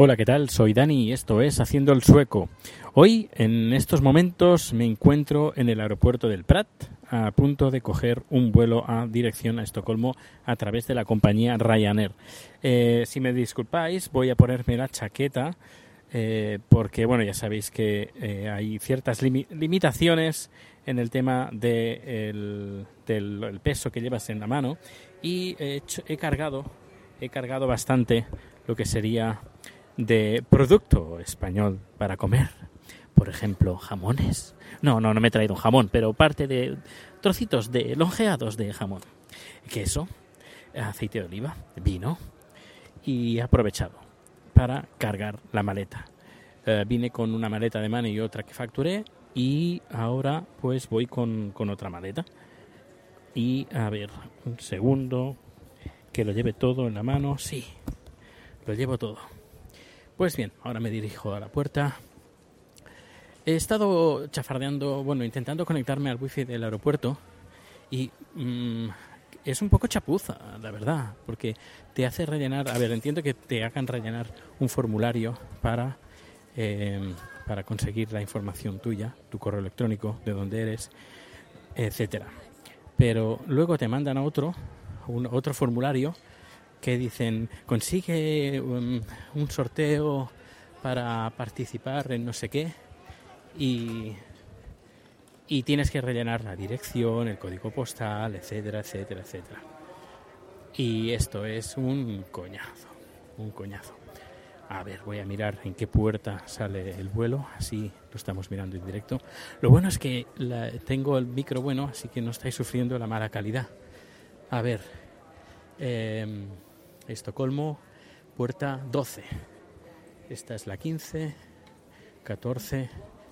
Hola, ¿qué tal? Soy Dani y esto es Haciendo el Sueco. Hoy, en estos momentos, me encuentro en el aeropuerto del Prat, a punto de coger un vuelo a dirección a Estocolmo a través de la compañía Ryanair. Eh, si me disculpáis, voy a ponerme la chaqueta eh, porque, bueno, ya sabéis que eh, hay ciertas limi- limitaciones en el tema de el- del el peso que llevas en la mano y he cargado he cargado bastante lo que sería de producto español para comer. Por ejemplo, jamones. No, no, no me he traído un jamón, pero parte de trocitos de longeados de jamón. Queso, aceite de oliva, vino y aprovechado para cargar la maleta. Eh, vine con una maleta de mano y otra que facturé y ahora pues voy con, con otra maleta. Y a ver, un segundo, que lo lleve todo en la mano. Sí, lo llevo todo. Pues bien, ahora me dirijo a la puerta. He estado chafardeando, bueno, intentando conectarme al wifi del aeropuerto y mm, es un poco chapuza, la verdad, porque te hace rellenar, a ver, entiendo que te hagan rellenar un formulario para, eh, para conseguir la información tuya, tu correo electrónico, de dónde eres, etcétera. Pero luego te mandan a otro, un, otro formulario que dicen consigue um, un sorteo para participar en no sé qué y, y tienes que rellenar la dirección, el código postal, etcétera, etcétera, etcétera. Y esto es un coñazo, un coñazo. A ver, voy a mirar en qué puerta sale el vuelo, así lo estamos mirando en directo. Lo bueno es que tengo el micro bueno, así que no estáis sufriendo la mala calidad. A ver, eh, Estocolmo, puerta 12. Esta es la 15, 14,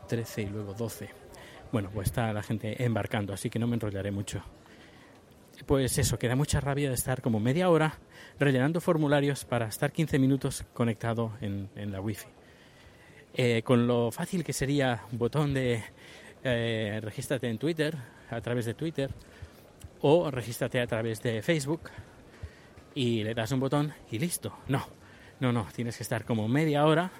13 y luego 12. Bueno, pues está la gente embarcando, así que no me enrollaré mucho. Pues eso, queda mucha rabia de estar como media hora rellenando formularios para estar 15 minutos conectado en, la wifi. Eh, con lo fácil que sería un botón de eh, regístrate en Twitter, a través de Twitter, o regístrate a través de Facebook y le das un botón y listo. No, no, no, tienes que estar como media hora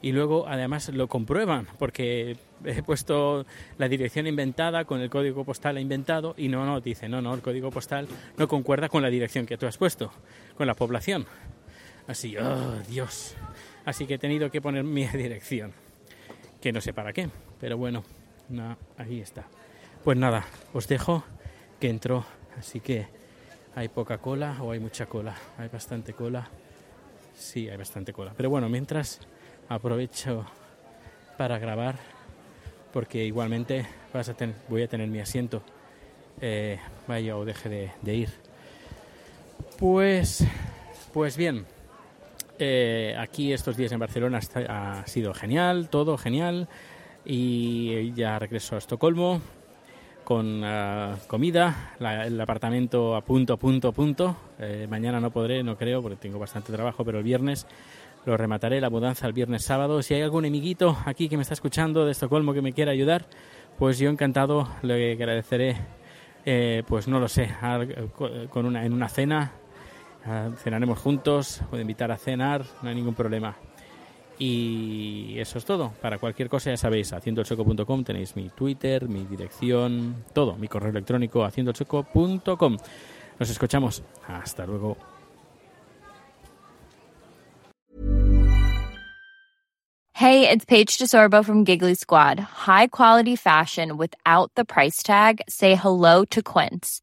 y luego además lo comprueban porque he puesto la dirección inventada con el código postal inventado y no, no, dice, no, no, el código postal no concuerda con la dirección que tú has puesto, con la población. Así, oh, Dios. Así que he tenido que poner mi dirección, que no sé para qué, pero bueno, no, ahí está. Pues nada, os dejo que entró, así que hay poca cola o hay mucha cola, hay bastante cola. Sí, hay bastante cola. Pero bueno, mientras aprovecho para grabar, porque igualmente vas a ten- voy a tener mi asiento, eh, vaya o deje de, ir. Pues, pues bien, eh, aquí estos días en Barcelona ha sido genial, todo genial, y ya regreso a Estocolmo con ah, comida, la- el apartamento a punto, punto, punto. Eh, mañana no podré, no creo, porque tengo bastante trabajo, pero el viernes lo remataré la mudanza el viernes sábado. Si hay algún amiguito aquí que me está escuchando de Estocolmo que me quiera ayudar, pues yo encantado le agradeceré, eh, pues no lo sé, con una, en una cena. Ah, cenaremos juntos, puedo invitar a cenar, no hay ningún problema. Y eso es todo. Para cualquier cosa ya sabéis, haciendoelseco.com tenéis mi Twitter, mi dirección, todo, mi correo electrónico haciendoelseco.com. Nos escuchamos. Hasta luego. Hey, it's Paige DeSorbo from Giggly Squad. High quality fashion without the price tag. Say hello to Quince.